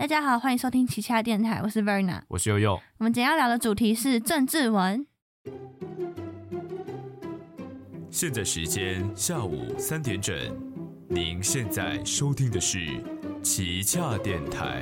大家好，欢迎收听奇恰电台，我是 Verna。我是悠悠。我们今天要聊的主题是政治文。现在时间下午三点整，您现在收听的是奇恰电台。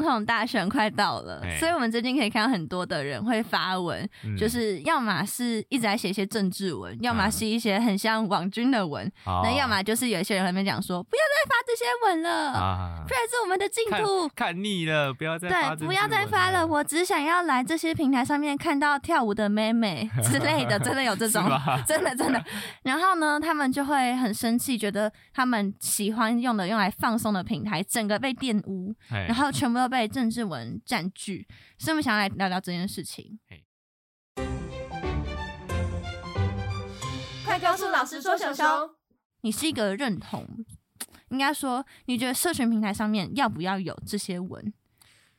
总统大选 快到了，哎。所以我们最近可以看到很多的人会发文，嗯。就是要么是一直在写一些政治文，要么啊是一些很像网军的文，哦。那要么就是有一些人在那边讲说，不要再发这些文了，啊。不，然是我们的净土。看腻了，不要再发对，不要再发了，我只想要来这些平台上面看到跳舞的妹妹 之类的，真的有这种，真的真的。然后呢，他们就会很生气，觉得他们喜欢用的、用来放松的平台，整个被玷污，哎。然后全部都被政治文占据。所以我们想要来聊聊这件事情。快告诉老师说熊熊，你是一个认同，应该说，你觉得社群平台上面要不要有这些文？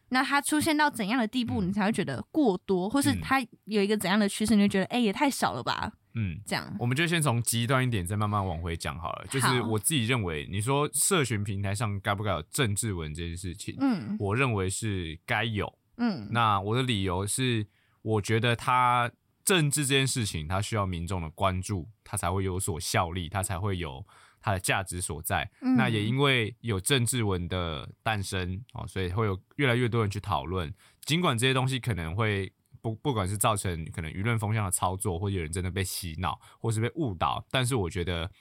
那它出现到怎样的地步，你才会觉得过多，或是嗯它有一个怎样的趋势，你就觉得哎、也太少了吧？嗯。这样，我们就先从极端一点，再慢慢往回讲好了。就是我自己认为，你说社群平台上该不该有政治文这件事情，嗯我认为是该有。嗯那我的理由是，我觉得它政治这件事情，它需要民众的关注，它才会有所效力，它才会有它的价值所在。嗯那也因为有政治文的诞生哦，所以会有越来越多人去讨论。尽管这些东西可能会不不管是造成可能舆论风向的操作，或者有人真的被洗脑，或是被误导，但是我觉得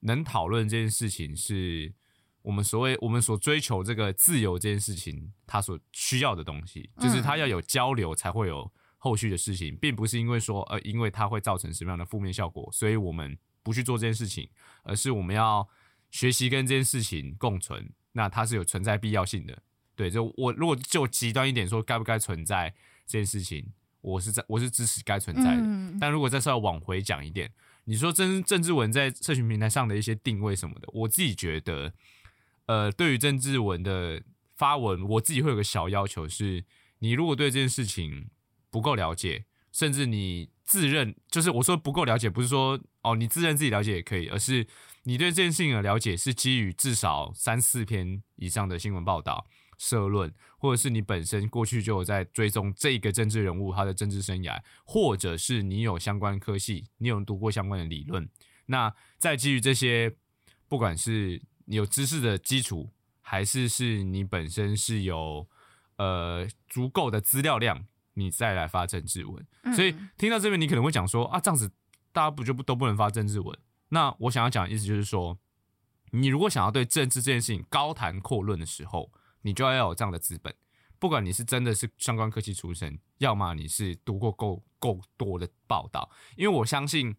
能讨论这件事情是。我们所谓我们所追求这个自由这件事情，它所需要的东西，就是它要有交流才会有后续的事情，并不是因为说呃，因为它会造成什么样的负面效果，所以我们不去做这件事情，而是我们要学习跟这件事情共存，那它是有存在必要性的。对，就我如果就极端一点说，该不该存在这件事情，我是在我是支持该存在的。嗯但如果再稍微往回讲一点，你说政政治文在社群平台上的一些定位什么的，我自己觉得，呃，对于政治文的发文，我自己会有个小要求是，你如果对这件事情不够了解，甚至你自认就是我说不够了解，不是说哦你自认自己了解也可以，而是你对这件事情的了解是基于至少三四篇以上的新闻报道。社论，或者是你本身过去就有在追踪这个政治人物他的政治生涯，或者是你有相关科系，你有读过相关的理论，那再基于这些，不管是你有知识的基础，还是是你本身是有呃足够的资料量，你再来发政治文。嗯所以听到这边，你可能会讲说啊，这样子大家不就不都不能发政治文？那我想要讲的意思就是说，你如果想要对政治这件事情高谈阔论的时候，你就要有这样的资本。不管你是真的是相关科技出身，要么你是读过够够多的报道，因为我相信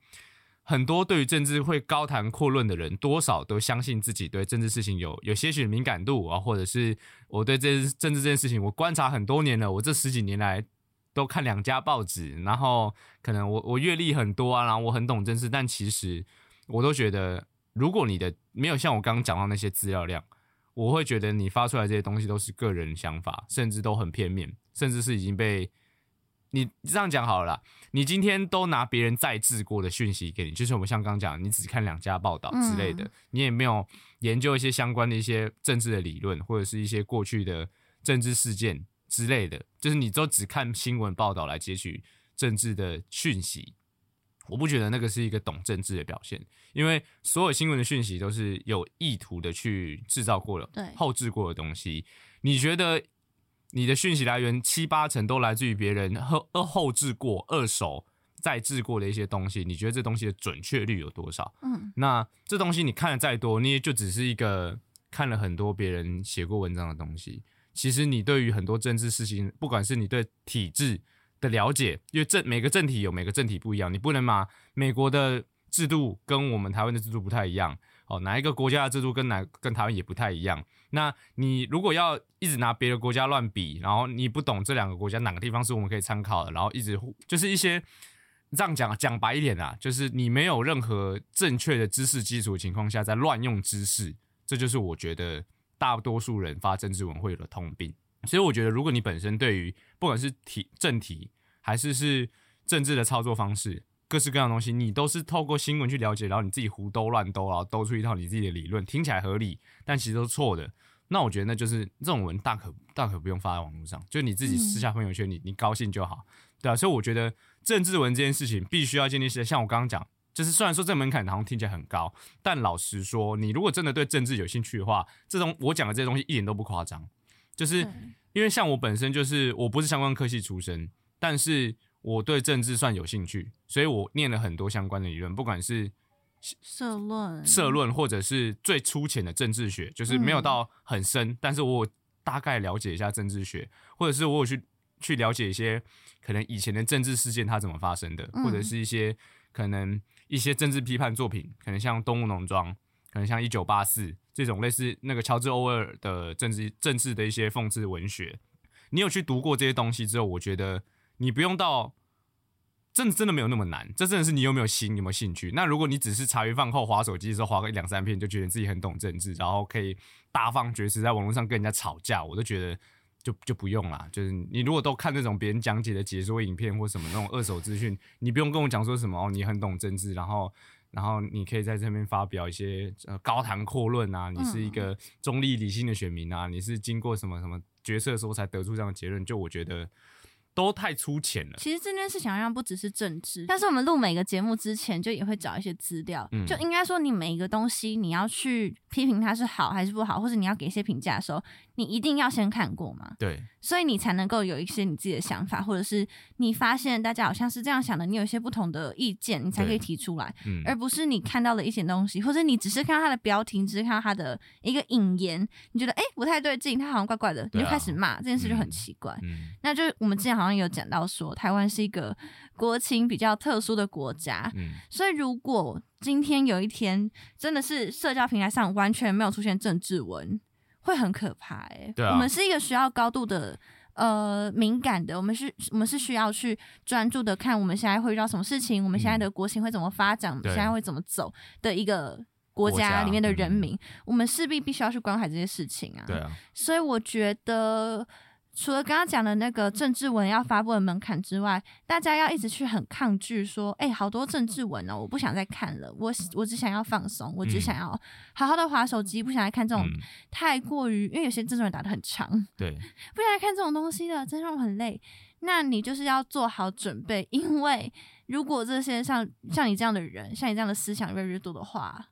很多对于政治会高谈阔论的人，多少都相信自己对政治事情有有些许敏感度啊，或者是我对这政治这件事情，我观察很多年了，我这十几年来都看两家报纸，然后可能我我阅历很多啊，然后我很懂政治，但其实我都觉得，如果你的没有像我刚刚讲到那些资料量，我会觉得你发出来这些东西都是个人想法，甚至都很片面，甚至是已经被你这样讲好了啦。你今天都拿别人再制过的讯息给你，就是我们像刚刚讲，你只看两家报道之类的，嗯你也没有研究一些相关的一些政治的理论，或者是一些过去的政治事件之类的，就是你都只看新闻报道来截取政治的讯息。我不觉得那个是一个懂政治的表现，因为所有新闻的讯息都是有意图的去制造过了、对后置过的东西。你觉得你的讯息来源七八成都来自于别人后二后置过、二手再制过的一些东西，你觉得这东西的准确率有多少？嗯那这东西你看的再多，你也就只是一个看了很多别人写过文章的东西。其实你对于很多政治事情，不管是你对体制的了解，因为政每个政体有每个政体不一样，你不能把美国的制度跟我们台湾的制度不太一样。哦，哪一个国家的制度跟哪跟台湾也不太一样。那你如果要一直拿别的国家乱比，然后你不懂这两个国家哪个地方是我们可以参考的，然后一直就是一些这样讲讲白一点啊，就是你没有任何正确的知识基础情况下，在乱用知识，这就是我觉得大多数人发政治文会有的通病。所以我觉得，如果你本身对于不管是题正题还是是政治的操作方式，各式各样的东西，你都是透过新闻去了解，然后你自己胡兜乱兜，然后兜出一套你自己的理论，听起来合理，但其实都是错的。那我觉得那就是这种文大可大可不用发在网络上，就你自己私下朋友圈，你你高兴就好，对啊。所以我觉得政治文这件事情必须要建立起来，像我刚刚讲，就是虽然说这门槛好像听起来很高，但老实说，你如果真的对政治有兴趣的话，这种我讲的这些东西一点都不夸张，就是因为像我本身就是我不是相关科系出身，但是我对政治算有兴趣，所以我念了很多相关的理论，不管是社论，社论或者是最粗浅的政治学，就是没有到很深，但是我大概了解一下政治学，或者是我有去去了解一些可能以前的政治事件它怎么发生的，嗯。或者是一些可能一些政治批判作品，可能像《动物农庄》，可能像《一九八四》这种类似那个乔治·欧威尔的政治政治的一些讽刺文学。你有去读过这些东西之后，我觉得你不用到。真的真的没有那么难，这真的是你有没有心，有没有兴趣。那如果你只是茶余饭后划手机的时候划个两三片，就觉得自己很懂政治，然后可以大放厥词，在网络上跟人家吵架，我都觉得就就不用啦。就是你如果都看那种别人讲解的解说影片或什么那种二手资讯，你不用跟我讲说什么哦，你很懂政治，然后然后你可以在这边发表一些呃高谈阔论啊，你是一个中立理性的选民啊，你是经过什么什么决策的时候才得出这样的结论，就我觉得都太粗浅了。其实这件事情好像不只是政治，但是我们录每个节目之前就也会找一些资料，嗯就应该说你每一个东西你要去批评它是好还是不好，或者你要给一些评价的时候，你一定要先看过嘛，对，所以你才能够有一些你自己的想法，或者是你发现大家好像是这样想的，你有一些不同的意见，你才可以提出来，嗯，而不是你看到了一些东西，或者你只是看到它的标题，你只是看到它的一个引言，你觉得哎、诶不太对劲，它好像怪怪的，你就开始骂，这件事就很嗯奇怪。嗯。那就是我们之前好像有讲到说，台湾是一个国情比较特殊的国家，嗯。所以如果今天有一天真的是社交平台上完全没有出现政治文，会很可怕哎、对啊。我们是一个需要高度的。呃，敏感的，我们是，我们是需要去专注的看我们现在会遇到什么事情，我们现在的国情会怎么发展，我们现在会怎么走的一个国国家家里面的人嗯。民，我们势必必须要去关怀这些事情啊。对啊，所以我觉得，除了刚刚讲的那个政治文要发布的门槛之外，大家要一直去很抗拒说，哎、好多政治文哦，我不想再看了，我我只想要放松，我只嗯想要好好的划手机，不想再看这种嗯，太过于，因为有些政治文打的很长，对，不想再看这种东西了，真让我很累。那你就是要做好准备，因为如果这些像像你这样的人，像你这样的思想越来越多的话，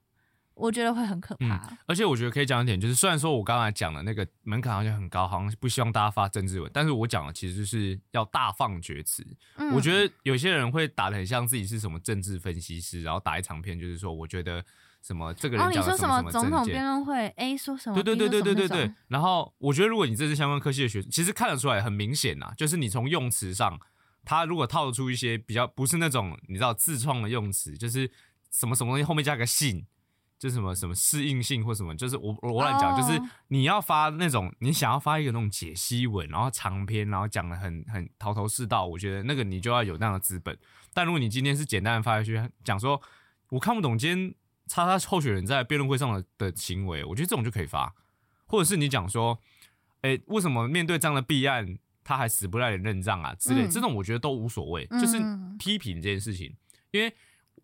我觉得会很可怕。而且我觉得可以讲一点，就是虽然说我刚才讲的那个门槛好像很高，好像不希望大家发政治文，但是我讲的其实就是要大放厥词。嗯我觉得有些人会打的很像自己是什么政治分析师，然后打一长篇，就是说我觉得什么这个哦，人讲了你说什么什么总统。辩论会？A 说什么对对对对对对对然后我觉得，如果你这是相关科系的学，其实看得出来很明显呐，就是你从用词上，他如果套出一些比较不是那种你知道自创的用词，就是什么什么东西后面加个性，就什么什么适应性或什么，就是我我我乱讲，哦就是你要发那种你想要发一个那种解析文，然后长篇，然后讲的很很头头是道，我觉得那个你就要有那样的资本。但如果你今天是简单的发下去，讲说我看不懂今天叉叉候选人在辩论会上的的行为，我觉得这种就可以发，或者是你讲说，哎、为什么面对这样的弊案，他还死不赖脸认账啊之类，嗯。这种我觉得都无所谓，就是嗯。批评这件事情，因为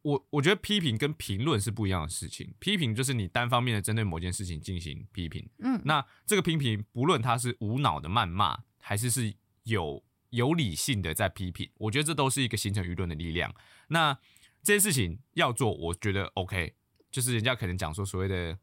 我我觉得批评跟评论是不一样的事情，批评就是你单方面的针对某件事情进行批评，嗯，那这个批评不论他是无脑的谩骂，还是是有有理性的在批评，我觉得这都是一个形成舆论的力量。那这些事情要做，我觉得 OK，就是人家可能讲说所谓的，人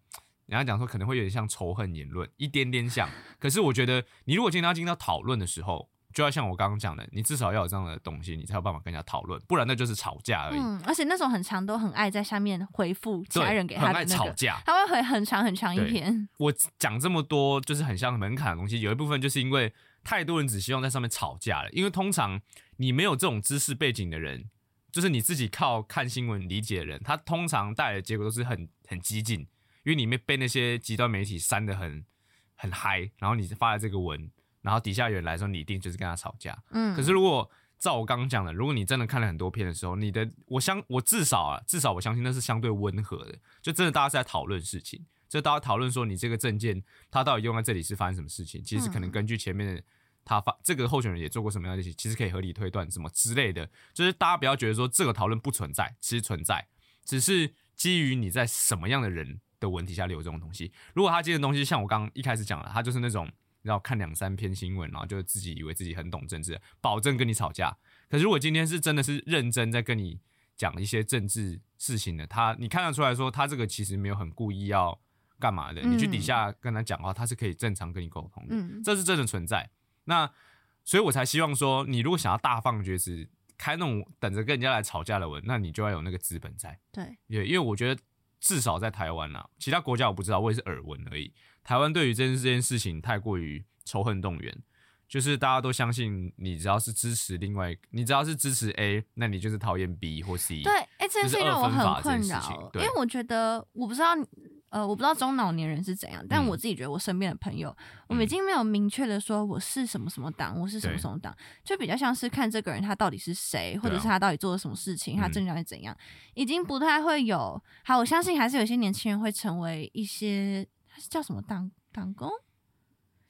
家讲说可能会有点像仇恨言论，一点点像。可是我觉得，你如果今天要进到讨论的时候，就要像我刚刚讲的，你至少要有这样的东西，你才有办法跟人家讨论，不然那就是吵架而已。嗯，而且那种很长都很爱在下面回复其他，人给他的那个，吵架。他会回很长很长一篇。我讲这么多，就是很像门槛的东西，有一部分就是因为太多人只希望在上面吵架了。因为通常你没有这种知识背景的人，就是你自己靠看新闻理解的人，他通常带来的结果都是很很激进，因为你被被那些极端媒体煽的很很嗨，然后你发了这个文，然后底下有人来说你一定就是跟他吵架。嗯，可是如果照我刚刚讲的，如果你真的看了很多片的时候，你的我相我至少啊，至少我相信那是相对温和的，就真的大家是在讨论事情，就大家讨论说你这个证件它到底用在这里是发生什么事情，其实可能嗯根据前面的他发这个候选人也做过什么样的事情，其实可以合理推断什么之类的，就是大家不要觉得说这个讨论不存在，其实存在，只是基于你在什么样的人的文体下留这种东西。如果他今天的东西像我刚刚一开始讲的，他就是那种然后看两三篇新闻，然后就自己以为自己很懂政治，保证跟你吵架。可是如果今天是真的是认真在跟你讲一些政治事情的，他你看得出来说他这个其实没有很故意要干嘛的，你去底下跟他讲话，他是可以正常跟你沟通的，嗯这是真的存在。那所以我才希望说，你如果想要大放厥词，开那种等着跟人家来吵架的文，那你就要有那个资本在。对，也因为我觉得至少在台湾啊，其他国家我不知道，我也是耳闻而已。台湾对于这件这件事情太过于仇恨动员，就是大家都相信你只要是支持另外，你只要是支持 A，那你就是讨厌 B 或 C。对，哎、这件事情让我很困扰，因为我觉得我不知道，呃，我不知道中老年人是怎样，但嗯我自己觉得我身边的朋友，我们已嗯经没有明确的说我是什么什么党，我是什么什么党，就比较像是看这个人他到底是谁，或者是他到底做了什么事情，他嗯政见是怎样，已经不太会有。好，我相信还是有些年轻人会成为一些叫什么党党工。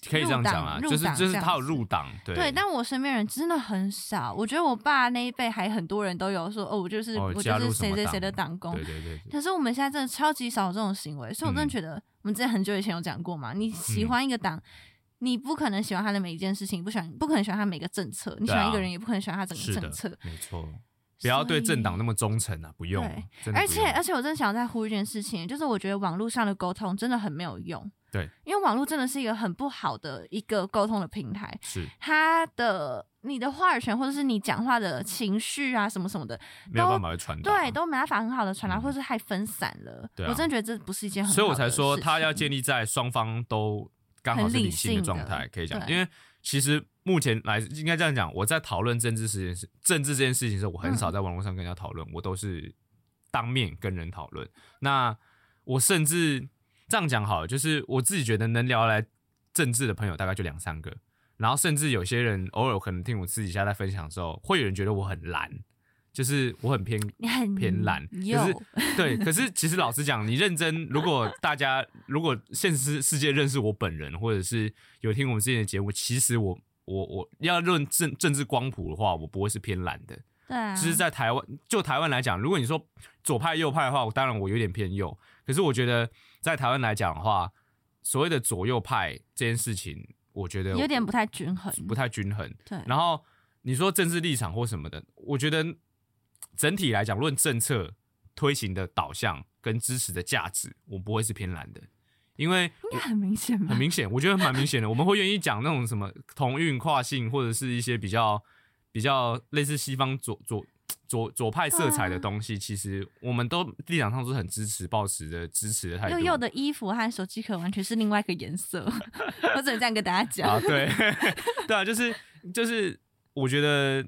可以这样讲啊，就是入党就是他有入党，对对，但我身边人真的很少。我觉得我爸那一辈还很多人都有说，哦，我就是、哦我就是谁谁谁的党工。对对对对可是我们现在真的超级少这种行为，所以我真的嗯觉得，我们之前很久以前有讲过嘛，你喜嗯欢一个党，你不可能喜欢他的每一件事情，不喜欢不可能喜欢他每个政策，你喜欢一个人也不可能喜欢他整个政策。，没错。不要对政党那么忠诚啊，不用而且而且我真的想要再呼吁一件事情，就是我觉得网络上的沟通真的很没有用。对，因为网络真的是一个很不好的一个沟通的平台，是它的你的话语权或者是你讲话的情绪啊什么什么的，没有办法去传达，对，都没办法很好的传达，嗯或是太分散了。对啊我真的觉得这不是一件很好的所以我才说事他要建立在双方都刚好是很理性的状态，可以讲，因为其实目前来应该这样讲，我在讨论政治这件事、政治这件事情的时候，我很嗯少在网络上跟人家讨论，我都是当面跟人讨论。那我甚至这样讲好了，就是我自己觉得能聊来政治的朋友大概就两三个，然后甚至有些人偶尔可能听我私底下在分享的时候，会有人觉得我很蓝，就是我很偏你很偏懒有可是 对，可是其实老实讲，你认真，如果大家如果现实世界认识我本人，或者是有听我们之前的节目，其实我我我要论政政治光谱的话，我不会是偏懒的。对啊，就是在台湾，就台湾来讲，如果你说左派右派的话，我当然我有点偏右。可是我觉得在台湾来讲的话，所谓的左右派这件事情，我觉得有点不太均衡，不太均衡。对。然后你说政治立场或什么的，我觉得整体来讲，论政策推行的导向跟支持的价值，我不会是偏蓝的，因为应该很明显吧？很明显，我觉得蛮明显的。我们会愿意讲那种什么同运、跨性，或者是一些比较比较类似西方左左左左派色彩的东西，其实我们都立场上都是很支持、抱持的支持的态度。佑佑的衣服和手机壳完全是另外一个颜色，我只能这样跟大家讲。啊，对，对啊，就是就是，我觉得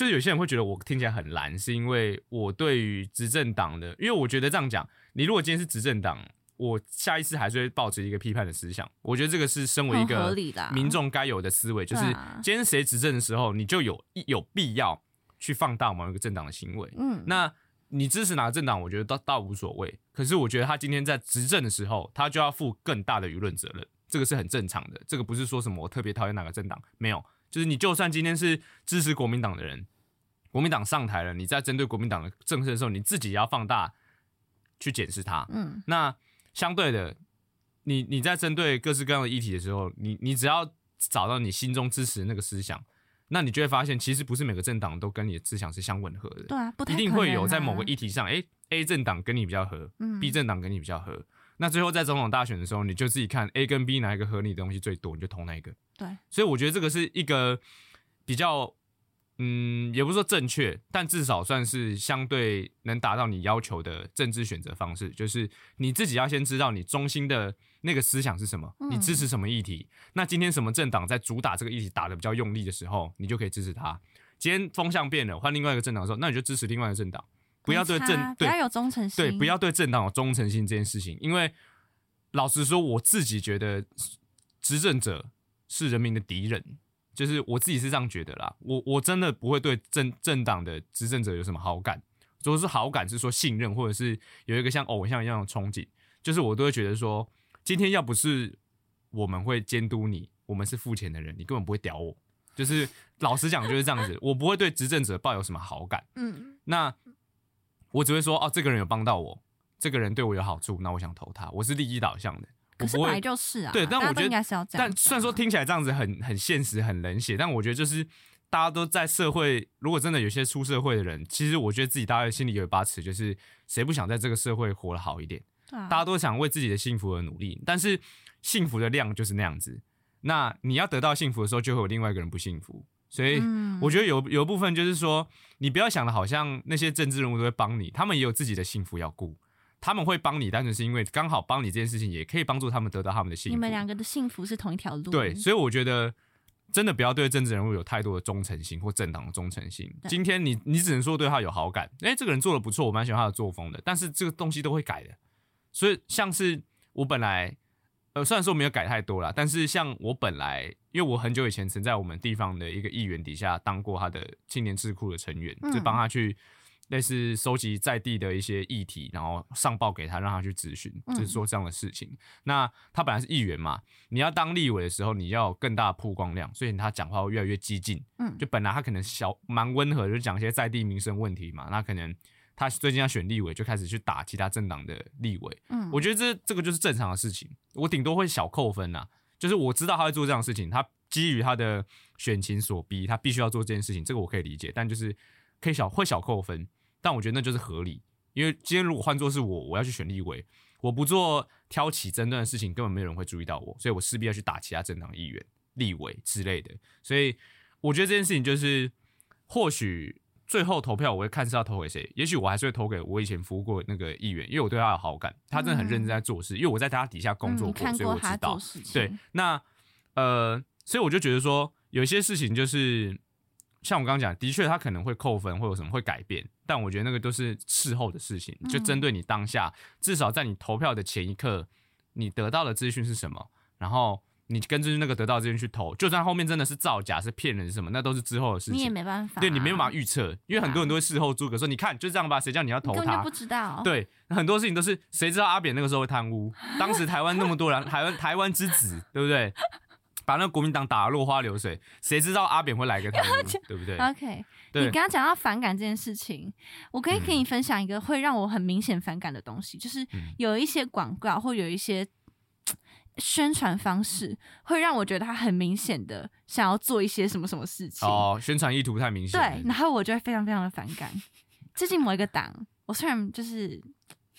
就是有些人会觉得我听起来很蓝，是因为我对于执政党的，因为我觉得这样讲，你如果今天是执政党，我下一次还是会保持一个批判的思想。我觉得这个是身为一个民众该有的思维，就是今天谁执政的时候，你就有有必要去放大某一个政党的行为。嗯，那你支持哪个政党，我觉得倒倒无所谓。可是我觉得他今天在执政的时候，他就要负更大的舆论责任，这个是很正常的。这个不是说什么我特别讨厌哪个政党，没有，就是你就算今天是支持国民党的人，国民党上台了，你在针对国民党的政策的时候，你自己也要放大去检视它。嗯，那相对的，你你在针对各式各样的议题的时候，你你只要找到你心中支持的那个思想，那你就会发现，其实不是每个政党都跟你的思想是相吻合的。对啊，不太一定会有在某啊个议题上，哎、a 政党跟你比较合、嗯 b 政党跟你比较合。那最后在总统大选的时候，你就自己看 A 跟 B 哪一个合你的东西最多，你就投哪一个。对，所以我觉得这个是一个比较，嗯，也不是说正确，但至少算是相对能达到你要求的政治选择方式。就是你自己要先知道你中心的那个思想是什么，嗯你支持什么议题。那今天什么政党在主打这个议题打的比较用力的时候，你就可以支持他。今天风向变了，换另外一个政党的时候，那你就支持另外一个政党，不要对没政对不要有忠诚心，对，不要对政党有忠诚性这件事情，因为老实说，我自己觉得执政者是人民的敌人，就是我自己是这样觉得啦。我我真的不会对政政党的执政者有什么好感，如果是好感是说信任，或者是有一个像偶像一样的憧憬，就是我都会觉得说，今天要不是我们会监督你，我们是付钱的人，你根本不会屌我。就是老实讲就是这样子，我不会对执政者抱有什么好感。嗯，那我只会说，哦，这个人有帮到我，这个人对我有好处，那我想投他。我是利益导向的，我不会可是本来就是啊，对但我觉得应该是要这样啊。但虽然说听起来这样子很很现实、很冷血，但我觉得就是大家都在社会，如果真的有些出社会的人，其实我觉得自己大概心里有一把尺，就是谁不想在这个社会活得好一点？对啊大家都想为自己的幸福而努力，但是幸福的量就是那样子。那你要得到幸福的时候，就会有另外一个人不幸福。所以嗯我觉得有有一部分就是说，你不要想的好像那些政治人物都会帮你，他们也有自己的幸福要顾。他们会帮你，单纯是因为刚好帮你这件事情，也可以帮助他们得到他们的幸福。你们两个的幸福是同一条路。对，所以我觉得真的不要对政治人物有太多的忠诚心或政党的忠诚心。今天你你只能说对他有好感，诶，这个人做的不错，我蛮喜欢他的作风的，但是这个东西都会改的。所以像是我本来，呃，虽然说没有改太多啦，但是像我本来，因为我很久以前曾在我们地方的一个议员底下当过他的青年智库的成员，嗯就帮他去。类似收集在地的一些议题，然后上报给他，让他去咨询，嗯就是做这样的事情。那他本来是议员嘛，你要当立委的时候，你要有更大的曝光量，所以他讲话会越来越激进。嗯就本来他可能小蛮温和，就讲一些在地民生问题嘛，那可能他最近要选立委，就开始去打其他政党的立委。嗯，我觉得这这个就是正常的事情，我顶多会小扣分呐、就是我知道他会做这样的事情，他基于他的选情所逼，他必须要做这件事情，这个我可以理解，但就是可以小会小扣分，但我觉得那就是合理，因为今天如果换作是我，我要去选立委，我不做挑起争端的事情，根本没有人会注意到我，所以我势必要去打其他政党议员、立委之类的，所以我觉得这件事情就是或许。最后投票我会看是要投给谁，也许我还是会投给我以前服务过那个议员，因为我对他有好感，他真的很认真在做事，因为我在他底下工作过，所以我知道。对，那呃，所以我就觉得说，有一些事情就是像我刚刚讲，的确他可能会扣分，会有什么会改变，但我觉得那个都是事后的事情，就针对你当下，至少在你投票的前一刻，你得到的资讯是什么，然后你根据那个得到的资讯去投，就算后面真的是造假、是骗人是什么，那都是之后的事情你也。没办法啊，对你没有办法预测，因为很多人都会事后诸葛说，你看就这样吧，谁叫你要投他根本就不？知道。对，很多事情都是谁知道阿扁那个时候会贪污？当时台湾那么多人，台湾台湾之子，对不对？把那个国民党打得落花流水，谁知道阿扁会来个贪污，对不对？OK，对你刚刚讲到反感这件事情，我可以跟你分享一个会让我很明显反感的东西，就是嗯有一些广告或有一些嘖宣传方式，会让我觉得他很明显的想要做一些什么什么事情。哦，宣传意图太明显。对，然后我就会非常非常的反感。最近某一个党，我虽然就是。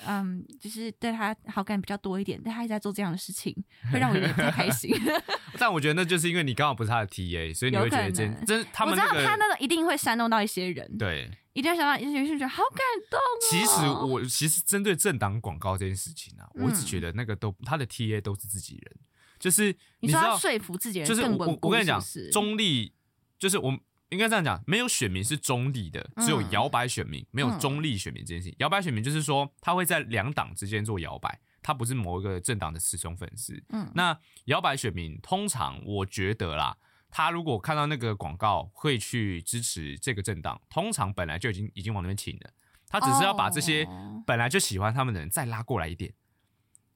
嗯，就是对他好感比较多一点，但他一直在做这样的事情，会让我有点不太开心。但我觉得那就是因为你刚好不是他的 TA，所以你会觉得这真他我知道他那个一定会煽动到一些人，对。一定会煽动到一些人，就觉得好感动哦。其实我其实针对政党广告这件事情啊，我只嗯觉得那个都他的 TA 都是自己人，就是你说要知道说服自己人就是我我跟你讲中立就是我应该这样讲，没有选民是中立的，只有嗯摇摆选民，没有中立选民这件事情。摇摆选民就是说，他会在两党之间做摇摆，他不是某一个政党的死忠粉丝。嗯那摇摆选民通常我觉得啦，他如果看到那个广告会去支持这个政党，通常本来就已经已经往那边倾了，他只是要把这些哦本来就喜欢他们的人再拉过来一点。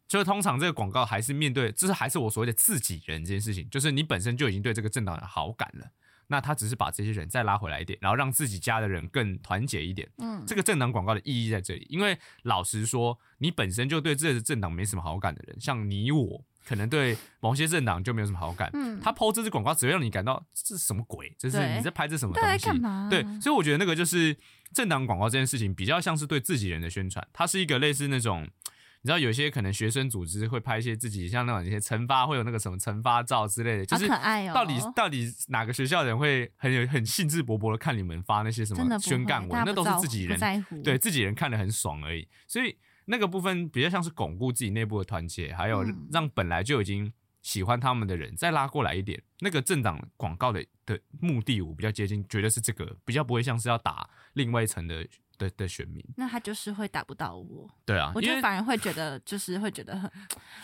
就是通常这个广告还是面对，就是还是我所谓的自己人这件事情，就是你本身就已经对这个政党有好感了，那他只是把这些人再拉回来一点，然后让自己家的人更团结一点。嗯，这个政党广告的意义在这里，因为老实说，你本身就对这个政党没什么好感的人，像你我，可能对某些政党就没有什么好感。嗯他抛这支广告只会让你感到这是什么鬼？这是你在拍这什么东西？在干嘛？对，所以我觉得那个就是政党广告这件事情，比较像是对自己人的宣传，它是一个类似那种。你知道有些可能学生组织会拍一些自己像那种一些惩罚，会有那个什么惩罚照之类的，就是。到底到底哪个学校的人会很有很兴致勃勃的看你们发那些什么宣干文？那都是自己人对自己人看得很爽而已。所以那个部分比较像是巩固自己内部的团结，还有嗯让本来就已经喜欢他们的人再拉过来一点。那个政党广告的的目的，我比较接近，觉得是这个，比较不会像是要打另外一层的的的选民。那他就是会打不到我。对啊，我就反而会觉得，就是会觉得很，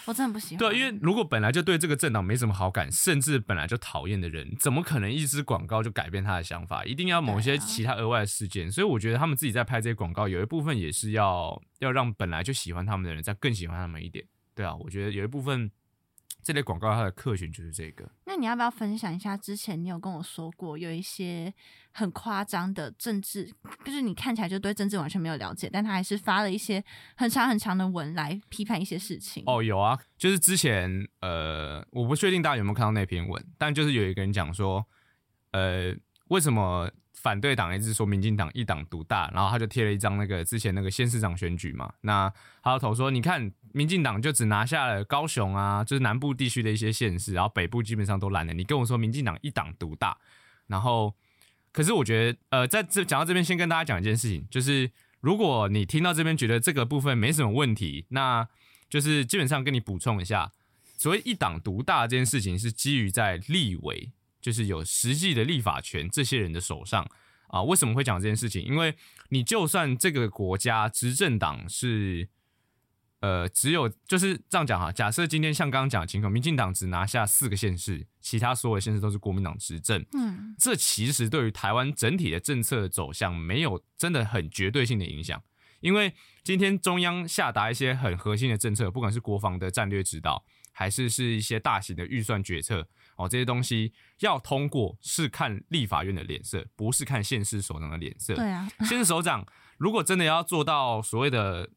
我真的不喜欢。对，因为如果本来就对这个政党没什么好感，甚至本来就讨厌的人，怎么可能一支广告就改变他的想法？一定要某些其他额外的事件。所以我觉得他们自己在拍这些广告，有一部分也是要要让本来就喜欢他们的人再更喜欢他们一点。对啊，我觉得有一部分这类广告它的客群就是这个。那你要不要分享一下？之前你有跟我说过，有一些很夸张的政治，就是你看起来就对政治完全没有了解，但他还是发了一些很长很长的文来批判一些事情。哦，有啊，就是之前呃，我不确定大家有没有看到那篇文，但就是有一个人讲说，呃，为什么反对党一直说民进党一党独大，然后他就贴了一张那个之前那个县市长选举嘛，那他的头说，你看民进党就只拿下了高雄啊，就是南部地区的一些县市，然后北部基本上都烂了。你跟我说民进党一党独大，然后可是我觉得，呃，在这讲到这边，先跟大家讲一件事情，就是如果你听到这边觉得这个部分没什么问题，那就是基本上跟你补充一下，所谓一党独大这件事情是基于在立委。就是有实际的立法权，这些人的手上啊，为什么会讲这件事情？因为你就算这个国家执政党是，呃，只有就是这样讲哈。假设今天像刚刚讲的情况，民进党只拿下四个县市，其他所有县市都是国民党执政，嗯，这其实对于台湾整体的政策走向没有真的很绝对性的影响。因为今天中央下达一些很核心的政策，不管是国防的战略指导，还是是一些大型的预算决策。哦，这些东西要通过是看立法院的脸色，不是看县市首长的脸色。对啊，县市首长如果真的要做到所谓的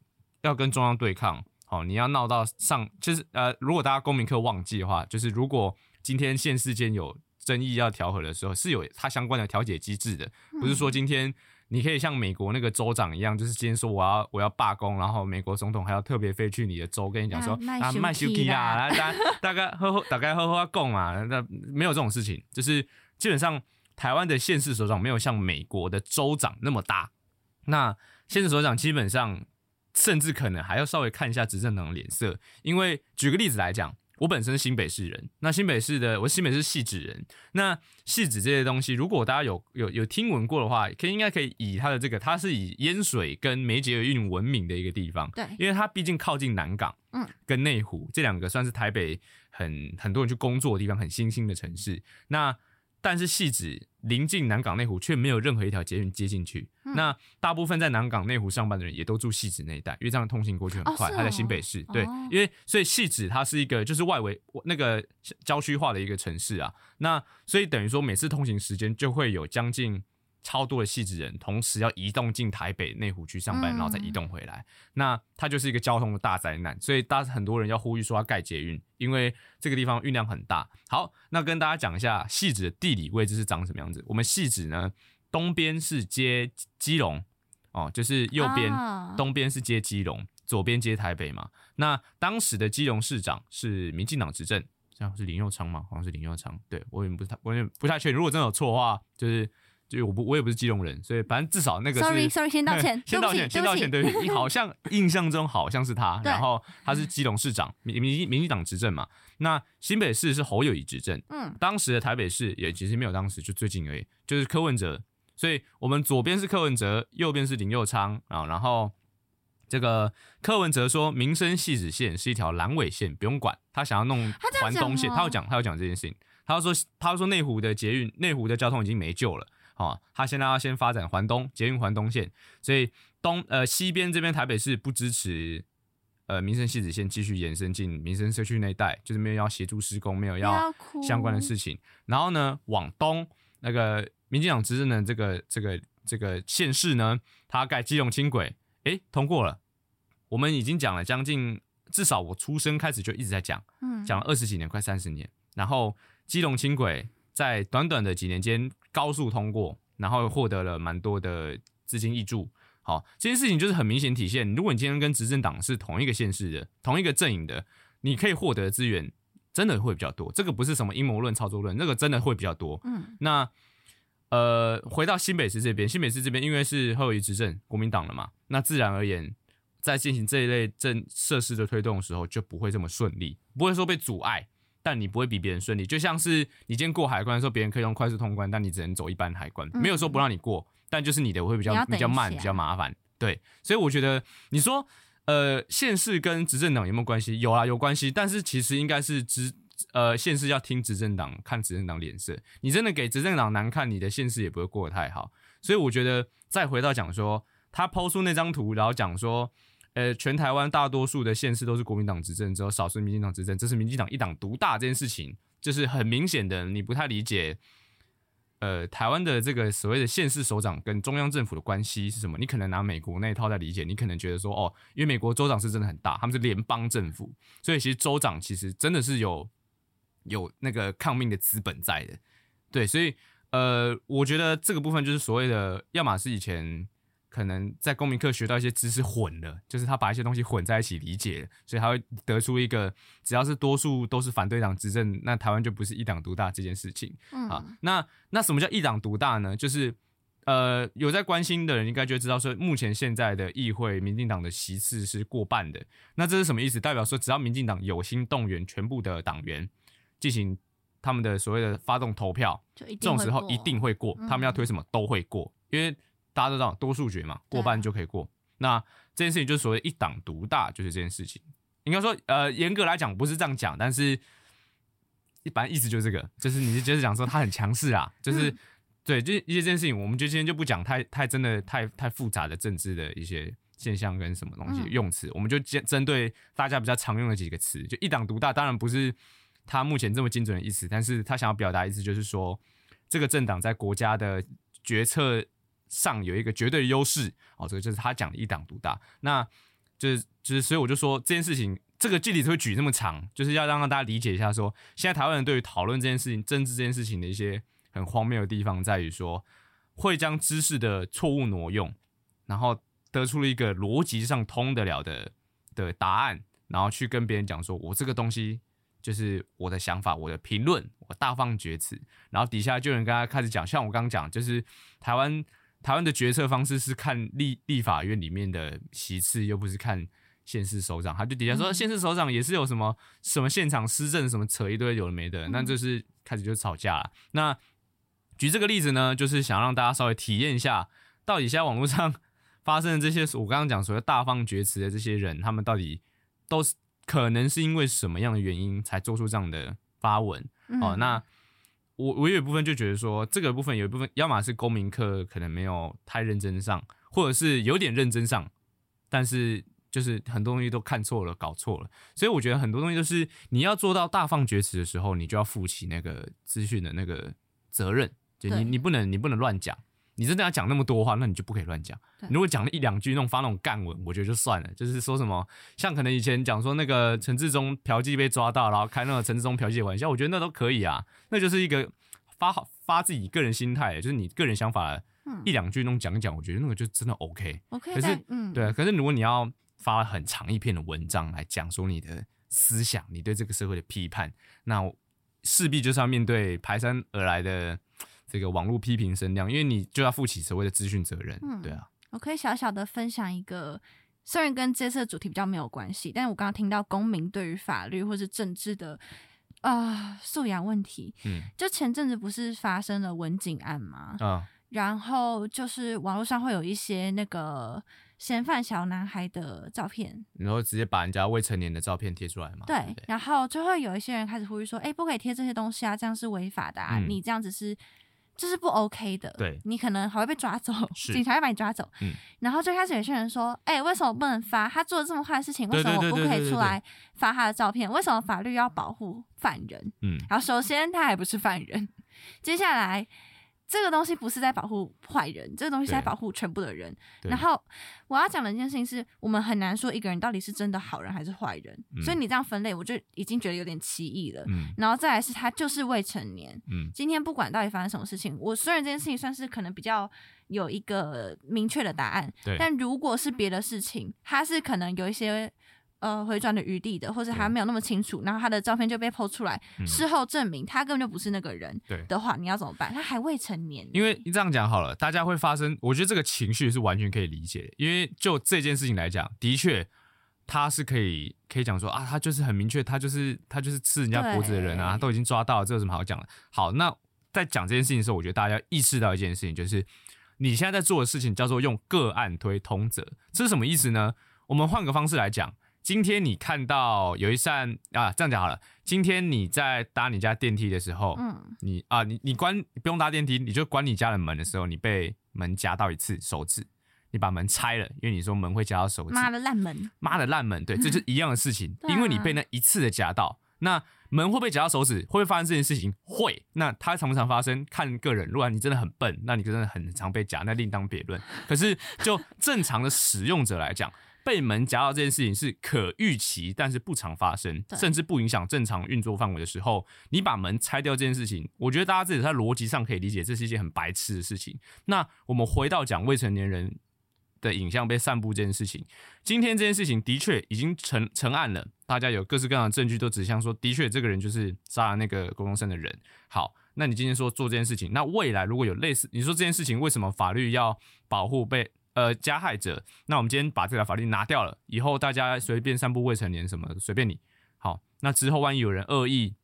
要跟中央对抗，哦，你要闹到上，就是呃，如果大家公民课忘记的话，就是如果今天县市间有争议要调和的时候，是有它相关的调解机制的，不是说今天。你可以像美国那个州长一样，就是今天说我要我要罢工，然后美国总统还要特别飞去你的州跟你讲说啊麦修基啦，大大概呵呵大概呵呵供嘛，那没有这种事情，就是基本上台湾的县市首长没有像美国的州长那么大，那县市首长基本上甚至可能还要稍微看一下执政党的脸色，因为举个例子来讲。我本身是新北市人，那新北市的我新北市戏子人，那戏子这些东西，如果大家有有有听闻过的话，可以应该可以以它的这个，它是以淹水跟梅杰尔运闻名的一个地方，对，因为它毕竟靠近南港，嗯，跟内湖这两个算是台北很很多人去工作的地方，很新兴的城市，那。但是戏子临近南港内湖，却没有任何一条捷运接进去。那大部分在南港内湖上班的人，也都住戏子那一带，因为这样通行过去很快。他在新北市，对，因为所以戏子它是一个就是外围那个郊区化的一个城市啊。那所以等于说每次通行时间就会有将近。超多的戏子人，同时要移动进台北内湖区上班，然后再移动回来，那它就是一个交通的大灾难。所以大很多人要呼吁说要盖捷运，因为这个地方运量很大。好，那跟大家讲一下戏子的地理位置是长什么样子。我们戏子呢，东边是接基隆，哦，就是右边东边是接基隆，左边接台北嘛。那当时的基隆市长是民进党执政，这样是林佑昌吗？好像是林佑昌，对我也不太，我也不太确定。如果真的有错的话，就是。就我不我也不是基隆人，所以反正至少那个 sorry sorry 先道歉，先道歉，先道歉。对，你好像 印象中好像是他，然后他是基隆市长，民民民进党执政嘛。那新北市是侯友谊执政，嗯，当时的台北市也其实没有当时就最近而已，就是柯文哲。所以我们左边是柯文哲，右边是林佑昌啊。然后这个柯文哲说，民生系子线是一条阑尾线，不用管。他想要弄环东线，他要讲他要讲这件事情。他说他说内湖的捷运，内湖的交通已经没救了。好，他现在要先发展环东捷运环东线，所以东呃西边这边台北市不支持呃民生西子线继续延伸进民生社区那一带，就是没有要协助施工，没有要相关的事情。然后呢，往东那个民进党执政的这个这个这个县市呢，他盖基隆轻轨，诶，通过了。我们已经讲了将近，至少我出生开始就一直在讲，嗯，讲了二十几年，快三十年。然后基隆轻轨。在短短的几年间高速通过，然后获得了蛮多的资金益助。好，这件事情就是很明显体现，如果你今天跟执政党是同一个县市的、同一个阵营的，你可以获得的资源真的会比较多。这个不是什么阴谋论、操作论，那个真的会比较多。嗯，那呃，回到新北市这边，新北市这边因为是后移执政国民党了嘛，那自然而言，在进行这一类政设施的推动的时候，就不会这么顺利，不会说被阻碍。但你不会比别人顺利，就像是你今天过海关的时候，别人可以用快速通关，但你只能走一般海关，没有说不让你过，但就是你的会比较比较慢，比较麻烦。对，所以我觉得你说，呃，县市跟执政党有没有关系？有啊，有关系。但是其实应该是执呃县市要听执政党，看执政党脸色。你真的给执政党难看，你的县市也不会过得太好。所以我觉得再回到讲说，他抛出那张图，然后讲说。呃，全台湾大多数的县市都是国民党执政，只有少数民进党执政，这是民进党一党独大这件事情，就是很明显的，你不太理解。呃，台湾的这个所谓的县市首长跟中央政府的关系是什么？你可能拿美国那一套在理解，你可能觉得说，哦，因为美国州长是真的很大，他们是联邦政府，所以其实州长其实真的是有有那个抗命的资本在的，对，所以呃，我觉得这个部分就是所谓的，要么是以前。可能在公民课学到一些知识混了，就是他把一些东西混在一起理解，所以他会得出一个只要是多数都是反对党执政，那台湾就不是一党独大这件事情。啊，那那什么叫一党独大呢？就是呃，有在关心的人应该就知道说，目前现在的议会民进党的席次是过半的。那这是什么意思？代表说只要民进党有心动员全部的党员进行他们的所谓的发动投票，这种时候一定会过。他们要推什么都会过，因为。大家都知道多数决嘛，过半就可以过。那这件事情就是所谓一党独大，就是这件事情。应该说，呃，严格来讲不是这样讲，但是一般意思就是这个，就是你就是讲说他很强势啊，就是对，就一些这件事情，我们就今天就不讲太太真的太太复杂的政治的一些现象跟什么东西用词，我们就针针对大家比较常用的几个词，就一党独大，当然不是他目前这么精准的意思，但是他想要表达意思就是说，这个政党在国家的决策。上有一个绝对优势哦，这个就是他讲的一党独大。那就是就是，所以我就说这件事情，这个具体会举那么长，就是要让大家理解一下，说现在台湾人对于讨论这件事情、政治这件事情的一些很荒谬的地方，在于说会将知识的错误挪用，然后得出了一个逻辑上通得了的的答案，然后去跟别人讲说，我这个东西就是我的想法，我的评论，我大放厥词，然后底下就有人跟他开始讲，像我刚刚讲，就是台湾。台湾的决策方式是看立立法院里面的席次，又不是看县市首长。他就底下说，县市首长也是有什么什么现场施政，什么扯一堆有的没的，那就是开始就吵架了。那举这个例子呢，就是想让大家稍微体验一下，到底现在网络上发生的这些，我刚刚讲所谓大放厥词的这些人，他们到底都是可能是因为什么样的原因才做出这样的发文？哦，那。我我有一部分就觉得说，这个部分有一部分，要么是公民课可能没有太认真上，或者是有点认真上，但是就是很多东西都看错了、搞错了。所以我觉得很多东西就是你要做到大放厥词的时候，你就要负起那个资讯的那个责任，就你你不能你不能乱讲。你真的要讲那么多话，那你就不可以乱讲。如果讲了一两句那种发那种干文，我觉得就算了。就是说什么，像可能以前讲说那个陈志忠嫖妓被抓到，然后开那个陈志忠嫖妓的玩笑，我觉得那都可以啊。那就是一个发好发自己个人心态，就是你个人想法，一两句那种讲讲，我觉得那个就真的 OK。OK，可是，嗯，对。可是如果你要发很长一篇的文章来讲说你的思想，你对这个社会的批判，那势必就是要面对排山而来的。这个网络批评声量，因为你就要负起所谓的资讯责任，对啊。我可以小小的分享一个，虽然跟这次的主题比较没有关系，但是我刚刚听到公民对于法律或是政治的啊素养问题，嗯，就前阵子不是发生了文景案吗？啊，然后就是网络上会有一些那个嫌犯小男孩的照片，然后直接把人家未成年的照片贴出来嘛？对，然后就会有一些人开始呼吁说，哎，不可以贴这些东西啊，这样是违法的啊，你这样子是。这是不 OK 的，对，你可能还会被抓走，警察会把你抓走。嗯，然后最开始有些人说，哎，为什么不能发？他做了这么坏的事情，为什么我不可以出来发他的照片？为什么法律要保护犯人？嗯，然后首先他还不是犯人，接下来。这个东西不是在保护坏人，这个东西是在保护全部的人。然后我要讲的一件事情是，我们很难说一个人到底是真的好人还是坏人。所以你这样分类，我就已经觉得有点奇异了。然后再来是他就是未成年。今天不管到底发生什么事情，我虽然这件事情算是可能比较有一个明确的答案，但如果是别的事情，他是可能有一些。呃，回转的余地的，或者还没有那么清楚，然后他的照片就被抛出来，事后证明他根本就不是那个人对的话，你要怎么办？他还未成年。因为你这样讲好了，大家会发生，我觉得这个情绪是完全可以理解。因为就这件事情来讲，的确他是可以可以讲说啊，他就是很明确，他就是他就是吃人家脖子的人啊，都已经抓到了，这有什么好讲的？好，那在讲这件事情的时候，我觉得大家意识到一件事情，就是你现在在做的事情叫做用个案推通则，这是什么意思呢？我们换个方式来讲。今天你看到有一扇啊，这样讲好了。今天你在搭你家电梯的时候，嗯，你啊，你你关不用搭电梯，你就关你家的门的时候，你被门夹到一次手指，你把门拆了，因为你说门会夹到手指，妈的烂门，妈的烂门，对，这就是一样的事情，因为你被那一次的夹到，那门会不会夹到手指？会不会发生这件事情？会。那它常不常发生？看个人。如果你真的很笨，那你真的很常被夹，那另当别论。可是就正常的使用者来讲，被门夹到这件事情是可预期，但是不常发生，甚至不影响正常运作范围的时候，你把门拆掉这件事情，我觉得大家自己在逻辑上可以理解，这是一件很白痴的事情。那我们回到讲未成年人的影像被散布这件事情，今天这件事情的确已经成成案了，大家有各式各样的证据都指向说，的确这个人就是杀了那个高中生的人。好，那你今天说做这件事情，那未来如果有类似，你说这件事情为什么法律要保护被呃加害者？那我们今天把这条法律拿掉了，以后大家随便散布未成年什么的随便你。好，那之后万一有人恶意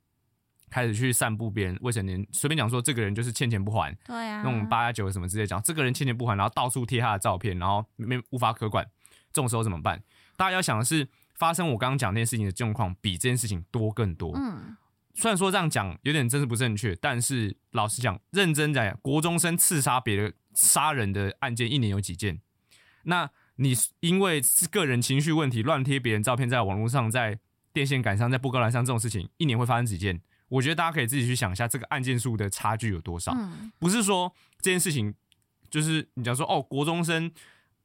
开始去散布别人未成年，随便讲说这个人就是欠钱不还，对啊，那种八加九什么之类讲，这个人欠钱不还，然后到处贴他的照片，然后没无法可管，这种时候怎么办？大家要想的是，发生我刚刚讲那件事情的状况比这件事情多更多。嗯，虽然说这样讲有点真是不正确，但是老实讲，认真讲，国中生刺杀别人、杀人的案件一年有几件？那你因为是个人情绪问题乱贴别人照片在网络上，在电线杆上，在布告栏上这种事情，一年会发生几件？我觉得大家可以自己去想一下，这个案件数的差距有多少？嗯，不是说这件事情就是你讲说哦，国中生，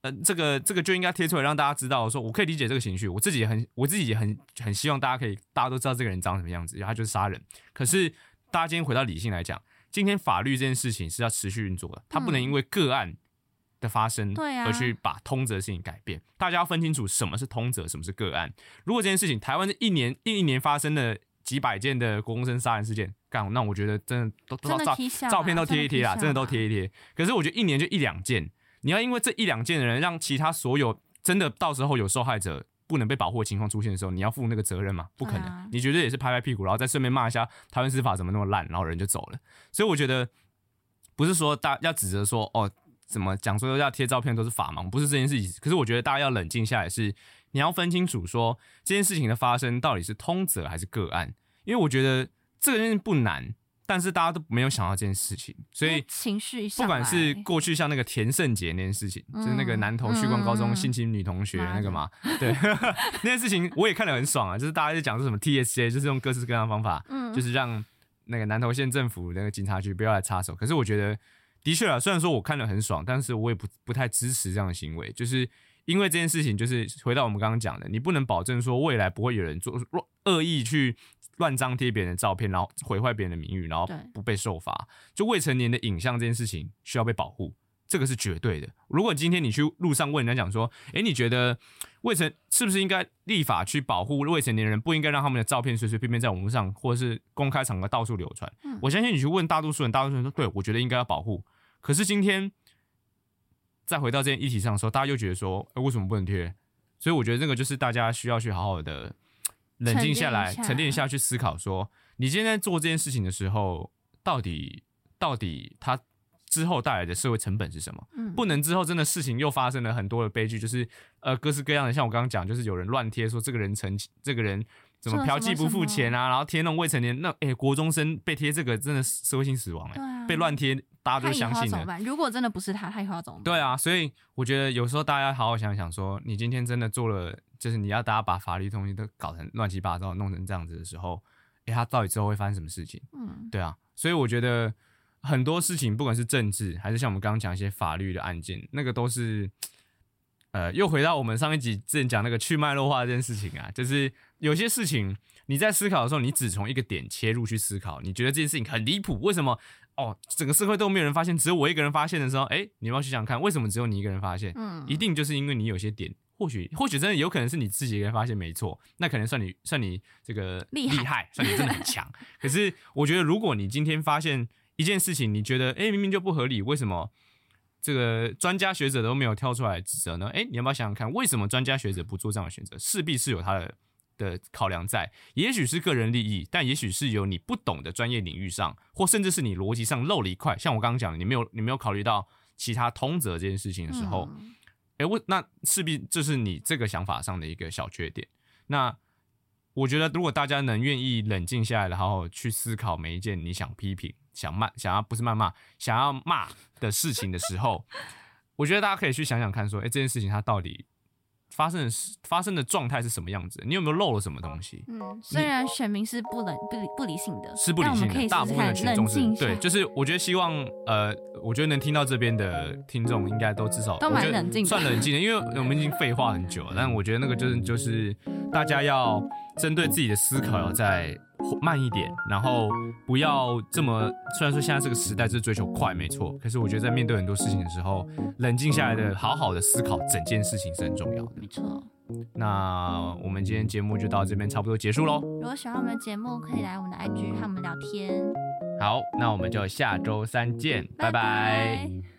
呃，这个这个就应该贴出来让大家知道，说我可以理解这个情绪，我自己也很我自己也很很希望大家可以大家都知道这个人长什么样子，然后他就是杀人。可是大家今天回到理性来讲，今天法律这件事情是要持续运作的，它不能因为个案。的发生，而去把通则的事情改变，大家要分清楚什么是通则，什么是个案。如果这件事情台湾是一年一年发生的几百件的国公生杀人事件，干，那我觉得真的都都照照片都贴一贴啊真的都贴一贴。可是我觉得一年就一两件，你要因为这一两件的人，让其他所有真的到时候有受害者不能被保护的情况出现的时候，你要负那个责任吗？不可能，啊你绝对也是拍拍屁股，然后再顺便骂一下台湾司法怎么那么烂，然后人就走了。所以我觉得不是说大要指责说哦，怎么讲说要贴照片都是法盲，不是这件事情。可是我觉得大家要冷静下来是，你要分清楚说这件事情的发生到底是通则还是个案，因为我觉得这个事情不难，但是大家都没有想到这件事情，所以。不管是过去像那个田胜杰那件事情，就是那个嗯南投旭光高中嗯性侵女同学那个嘛，对 那件事情我也看得很爽啊，就是大家在讲说什么 TSA，就是用各式各样的方法，嗯就是让那个南投县政府那个警察局不要来插手。可是我觉得的确啊，虽然说我看得很爽，但是我也不不太支持这样的行为，就是因为这件事情，就是回到我们刚刚讲的，你不能保证说未来不会有人做恶意去乱张贴别人的照片，然后毁坏别人的名誉，然后不被受罚。就未成年的影像这件事情需要被保护，这个是绝对的。如果今天你去路上问人家讲说，诶，你觉得未成是不是应该立法去保护未成年人，不应该让他们的照片随随便便在网络上或者是公开场合到处流传？嗯我相信你去问大多数人，大多数人说，对我觉得应该要保护。可是今天再回到这件议题上的时候，大家又觉得说，诶为什么不能贴？所以我觉得这个就是大家需要去好好的冷静下来，沉淀一下去思考说，你今天在做这件事情的时候，到底到底它之后带来的社会成本是什么？嗯不能之后真的事情又发生了很多的悲剧，就是呃各式各样的，像我刚刚讲，就是有人乱贴说这个人成这个人怎么嫖妓不付钱啊，然后贴那种未成年那诶、国中生被贴这个真的是社会性死亡诶、对啊被乱贴大家他以就相信？如果真的不是他，他以后要怎么办？对啊，所以我觉得有时候大家好好想想说，你今天真的做了，就是你要大家把法律东西都搞成乱七八糟，弄成这样子的时候，诶、他到底之后会发生什么事情？嗯，对啊，所以我觉得很多事情，不管是政治，还是像我们刚刚讲一些法律的案件，那个都是，呃，又回到我们上一集之前讲那个去脉络化这件事情啊，就是有些事情你在思考的时候，你只从一个点切入去思考，你觉得这件事情很离谱，为什么？哦，整个社会都没有人发现，只有我一个人发现的时候，哎，你要去想想看，为什么只有你一个人发现？嗯一定就是因为你有些点，或许或许真的有可能是你自己一个人发现没错，那可能算你算你这个厉害算你真的很强。可是我觉得，如果你今天发现一件事情，你觉得哎明明就不合理，为什么这个专家学者都没有跳出来指责呢？哎，你要不要想想看，为什么专家学者不做这样的选择？势必是有他的。的考量在，也许是个人利益，但也许是有你不懂的专业领域上，或甚至是你逻辑上漏了一块。像我刚刚讲的，你没有你没有考虑到其他通则这件事情的时候，嗯哎、我那势必这是你这个想法上的一个小缺点。那我觉得，如果大家能愿意冷静下来，然后去思考每一件你想批评、想骂、想要不是谩骂、想要骂的事情的时候，我觉得大家可以去想想看，说，哎、这件事情它到底发生的是发生的状态是什么样子？你有没有漏了什么东西？嗯，虽然选民是不冷不理不理性的，是不理性的，但我们可以大部分的群众是冷静对，就是我觉得希望呃，我觉得能听到这边的听众应该都至少都蛮我觉得冷静算冷静的，因为 我们已经废话很久了，但我觉得那个就是就是大家要针对自己的思考要再慢一点，然后不要这么。虽然说现在这个时代是追求快，没错，可是我觉得在面对很多事情的时候，冷静下来的好好的思考整件事情是很重要的。没错。那我们今天节目就到这边差不多结束喽。如果喜欢我们的节目，可以来我们的 IG 和我们聊天。好，那我们就下周三见，拜拜拜